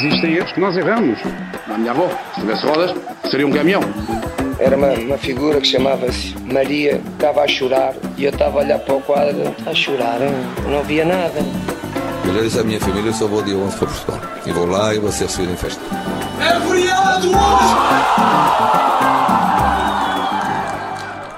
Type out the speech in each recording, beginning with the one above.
Existem erros que nós erramos. A minha avó, se tivesse rodas, seria um caminhão. Era uma, uma figura que chamava-se Maria, estava a chorar e eu estava a olhar para o quadro, a chorar, hein? não via nada. Eu já disse à minha família: eu só vou dia 11 para Portugal. E vou lá e vou ser recebido em festa. É feriado hoje!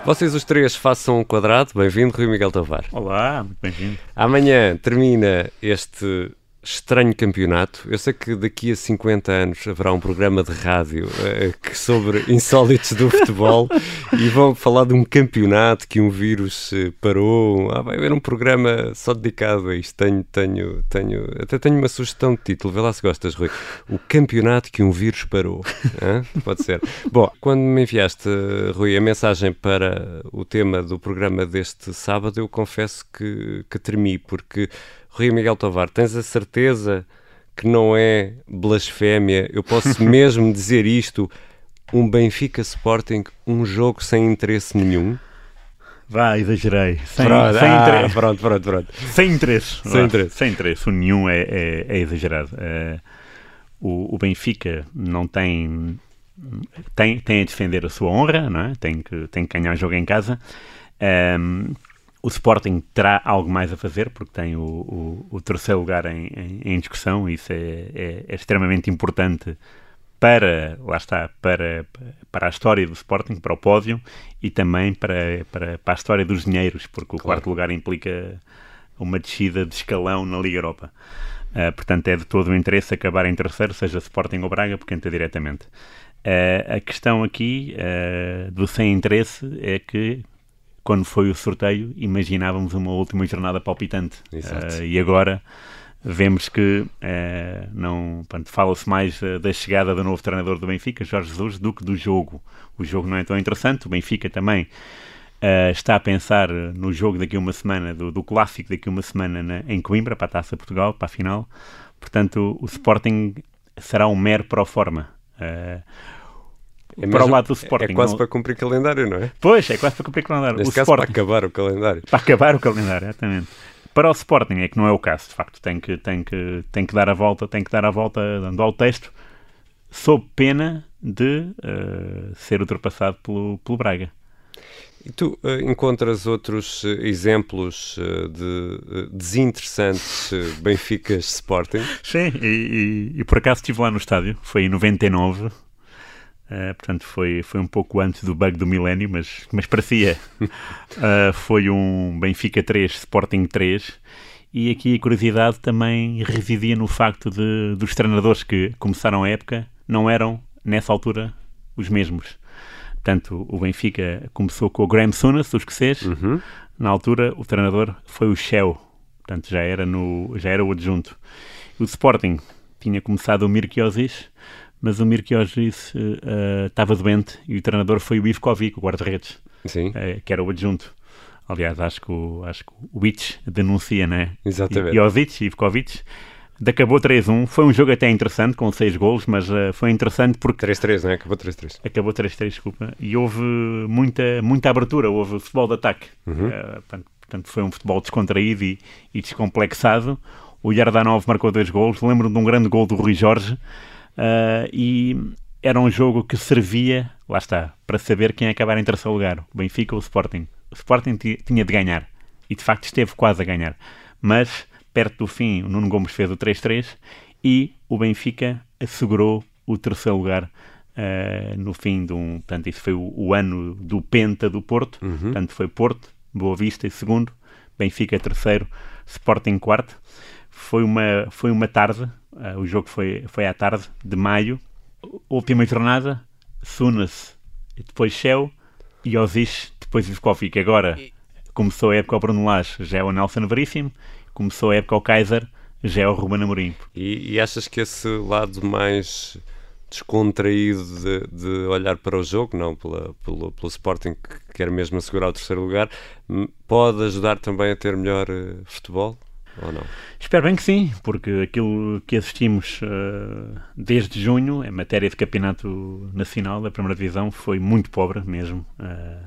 Vocês os três façam um quadrado. Bem-vindo, Rui Miguel Tovar. Olá, muito bem-vindo. Amanhã termina este estranho campeonato. Eu sei que daqui a 50 anos haverá um programa de rádio uh, que, sobre insólitos do futebol e vão falar de um campeonato que um vírus uh, parou. Ah, vai haver um programa só dedicado a isto. Tenho, tenho, tenho, até tenho uma sugestão de título. Vê lá se gostas, Rui. O campeonato que um vírus parou. Pode ser. Bom, quando me enviaste, Rui, a mensagem para o tema do programa deste sábado, eu confesso que, que tremi, porque Rui Miguel Tovar, tens a certeza que não é blasfémia? Eu posso mesmo dizer isto? Um Benfica Sporting, um jogo sem interesse nenhum? Vá, exagerei. Sem, pronto, sem ah, interesse. Pronto, pronto, pronto. Sem interesse. Sem interesse. Sem interesse. O nenhum é, é, é exagerado. Uh, o, o, Benfica não tem, tem. Tem a defender a sua honra, não é? tem, que, tem que ganhar o jogo em casa. Um, o Sporting terá algo mais a fazer, porque tem o, o, o terceiro lugar em, em, em, discussão, e isso é, é, é, extremamente importante para, lá está, para, para a história do Sporting, para o pódio, e também para, para, para a história dos dinheiros, porque o claro. quarto lugar implica uma descida de escalão na Liga Europa. Uh, portanto, é de todo o interesse acabar em terceiro, seja Sporting ou Braga, porque entra diretamente. Uh, a questão aqui uh, do sem interesse é que quando foi o sorteio, imaginávamos uma última jornada palpitante. Uh, e agora vemos que uh, não fala-se mais uh, da chegada do novo treinador do Benfica, Jorge Jesus, do que do jogo. O jogo não é tão interessante. O Benfica também está a pensar no jogo daqui a uma semana, do, do clássico daqui a uma semana na, em Coimbra, para a Taça Portugal, para a final. Portanto, o Sporting será um mero pro forma. Uh, é para o lado do Sporting. É quase não... para cumprir calendário, não é? Pois, é quase para cumprir calendário. Neste o caso, Sporting... para acabar o calendário. Para acabar o calendário, exatamente. Para o Sporting é que não é o caso, de facto, tem que, tem que, tem que dar a volta, tem que dar a volta dando ao texto, sob pena de uh, ser ultrapassado pelo, pelo Braga. E tu uh, encontras outros uh, exemplos uh, de desinteressantes Benficas Sporting? Sim, e, e, e, por acaso estive lá no estádio, foi em 99, Uh, portanto, foi, foi um pouco antes do bug do milénio, mas, mas parecia. uh, foi um Benfica 3, Sporting 3. E aqui a curiosidade também residia no facto de dos treinadores que começaram a época não eram, nessa altura, os mesmos. Portanto, o Benfica começou com o Graham Souness, o escocês. Uhum. Na altura, o treinador foi o Shell. Portanto, já era, no, já era o adjunto. O Sporting tinha começado o Mirkiosis mas o Mirkiosis uh, estava doente e o treinador foi o Ivkovic, o guarda-redes, uh, que era o adjunto. Aliás, acho que o, acho que o Witch denuncia, né? Exatamente. Jovic, Ivkovic. Acabou 3-1. Foi um jogo até interessante, com 6 golos, mas uh, foi interessante porque... 3-3, né? Acabou 3-3. Acabou 3-3, desculpa. E houve muita, muita abertura, houve futebol de ataque. Uhum. Uh, portanto, foi um futebol descontraído e, e descomplexado. O Yardanov marcou dois golos. Lembro de um grande gol do Rui Jorge, Uh, e era um jogo que servia, lá está, para saber quem acabar em terceiro lugar, o Benfica ou o Sporting. O Sporting tinha de ganhar, e de facto esteve quase a ganhar. Mas, perto do fim, o Nuno Gomes fez o 3-3 e o Benfica assegurou o terceiro lugar uh, no fim de um. Portanto, isso foi o, o ano do Penta do Porto. Uhum. Portanto, foi Porto, Boa Vista em segundo, Benfica terceiro, Sporting quarto. Foi uma, foi uma tarde Uh, o jogo foi, foi à tarde de maio. Última jornada, Sunas, depois Shell e Ozish, depois Ivkovic. Agora começou a época ao Bruno Lage, já é o Nelson Veríssimo. Começou a época ao Kaiser, já é o Ruben Amorim. E, e achas que esse lado mais descontraído de, de, olhar para o jogo, não pela, pelo, pelo Sporting que quer mesmo assegurar o terceiro lugar, pode ajudar também a ter melhor uh, futebol? Ou não? Espero bem que sim, porque aquilo que assistimos uh, desde junho, em matéria de campeonato nacional da primeira divisão, foi muito pobre mesmo. Uh,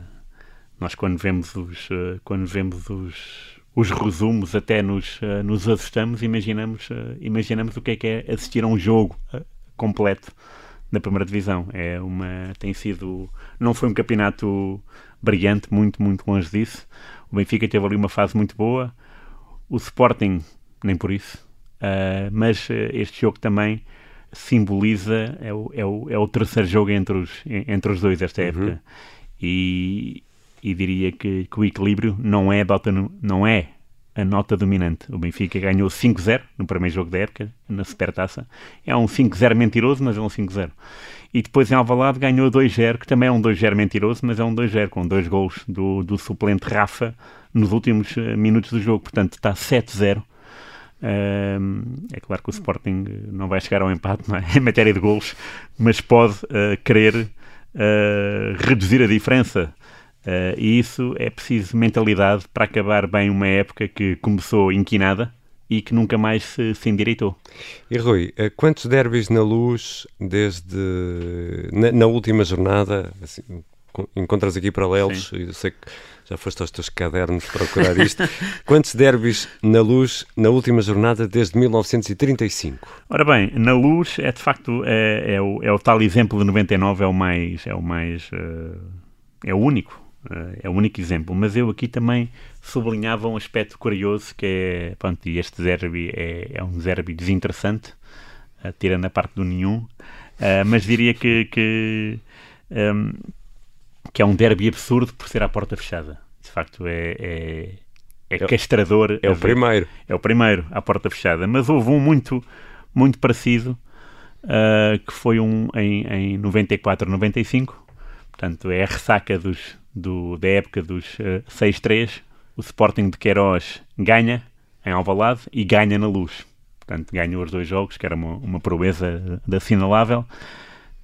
nós quando vemos os, uh, quando vemos os, os resumos até nos, nos assustamos, imaginamos, imaginamos o que é que é assistir a um jogo completo da primeira divisão. É uma, tem sido, não foi um campeonato brilhante, muito, muito longe disso. O Benfica teve ali uma fase muito boa, o Sporting nem por isso, mas este jogo também simboliza, é o, é o, é o terceiro jogo entre os, entre os dois esta uhum. época. E, e diria que, que, o equilíbrio não é, dota, não é a nota dominante. O Benfica ganhou 5-0 no primeiro jogo da época, na Supertaça. É um 5-0 mentiroso, mas é um 5-0. E depois em Alvalade ganhou 2-0, que também é um 2-0 mentiroso, mas é um 2-0, com dois gols do, do suplente Rafa nos últimos uh, minutos do jogo. Portanto, está 7-0. Uh, é claro que o Sporting não vai chegar ao empate é? em matéria de gols, mas pode uh, querer uh, reduzir a diferença. Uh, e isso é preciso mentalidade para acabar bem uma época que começou inquinada e que nunca mais se, se endireitou. E Rui, uh, quantos derbys na luz desde na, na última jornada? Assim, encontras aqui paralelos, Sim. eu sei que já foste aos teus cadernos procurar isto. Quantos derbys na luz na última jornada desde 1935? Ora bem, na luz é de facto é, é, o, é o tal exemplo de 99, é o mais é o mais uh, é o único é o único exemplo, mas eu aqui também sublinhava um aspecto curioso que é, pronto, este derby é, é um derby desinteressante, uh, tirando a parte do nenhum, uh, mas diria que, que, um, ehm, que é um derby absurdo por ser à porta fechada. De facto, é, é, é, é castrador. É o primeiro. É o primeiro à porta fechada, mas houve um muito, muito parecido, que foi um em, em 94, 95, portanto é a ressaca dos do, da época dos uh, eh, 6-3, o Sporting de Queiroz ganha em Alvalade e ganha na Luz. Portanto, ganhou os dois jogos, que era uma, uma proeza de assinalável.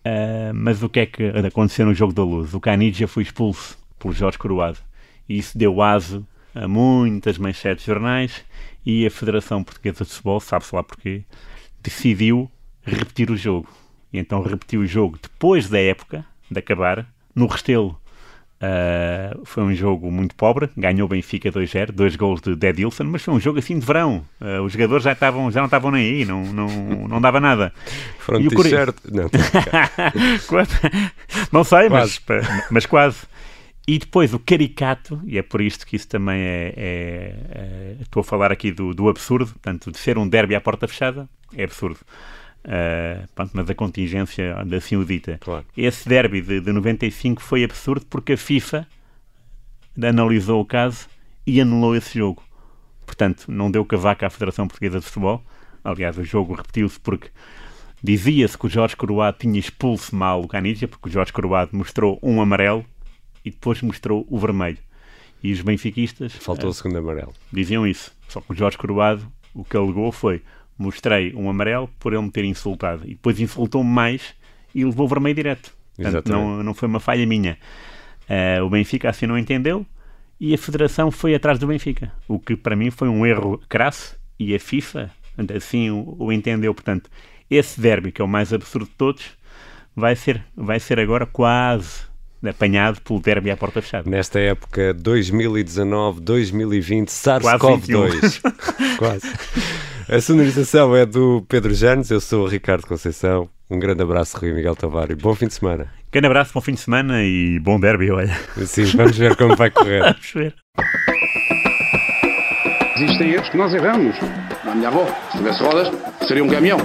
Uh, mas o que é que aconteceu no jogo da Luz? O Canidia foi expulso por Jorge Coroado. E isso deu aso a muitas manchetes de jornais e a Federação Portuguesa de Futebol, sabe-se lá porquê, decidiu repetir o jogo. E então repetiu o jogo depois da época de acabar, no Restelo. Uh, foi um jogo muito pobre, ganhou o Benfica 2-0, dois gols de Dedilson, mas foi um jogo assim de verão. Uh, os jogadores já, estavam, já não estavam nem aí, não, não, não dava nada. Foram e t-shirt? Não, não sei, mas, mas quase. E depois o caricato, e é por isto que isso também é. é, é estou a falar aqui do, do absurdo, portanto, de ser um derby à porta fechada, é absurdo. Uh, pronto, mas a contingência assim o dita. Claro. Esse derby de, de 95 foi absurdo porque a FIFA analisou o caso e anulou esse jogo. Portanto, não deu cavaca à Federação Portuguesa de Futebol. Aliás, o jogo repetiu-se porque dizia-se que o Jorge Coroado tinha expulso mal o Canidia, porque o Jorge Coroado mostrou um amarelo e depois mostrou o vermelho. E os benfiquistas... Faltou uh, o segundo amarelo. Diziam isso. Só que o Jorge Coroado, o que alegou foi mostrei um amarelo por ele me ter insultado. E depois insultou-me mais e levou o vermelho direto. Portanto, não, não foi uma falha minha. Uh, o Benfica assim não entendeu e a Federação foi atrás do Benfica. O que para mim foi um erro crasso e a FIFA assim o, o entendeu. Portanto, esse derby, que é o mais absurdo de todos, vai ser, vai ser agora quase apanhado pelo derby à porta fechada. Nesta época 2019-2020, SARS-CoV-2. Quase. A sonorização é do Pedro Janes, eu sou o Ricardo Conceição. Um grande abraço, Rui Miguel Tavares. Bom fim de semana. Grande abraço, bom fim de semana e bom derby, olha. Sim, vamos ver como vai correr. vamos ver. Existem erros que nós erramos. A minha avó, se tivesse rodas, seria um caminhão.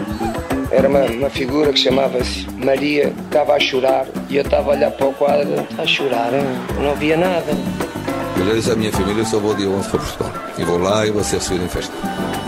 Era uma, uma figura que chamava-se Maria, estava a chorar e eu estava a olhar para o quadro, a chorar, não havia nada. Eu já disse à minha família, eu só vou dia 11 para Portugal. E vou lá e vou ser recebido em festa.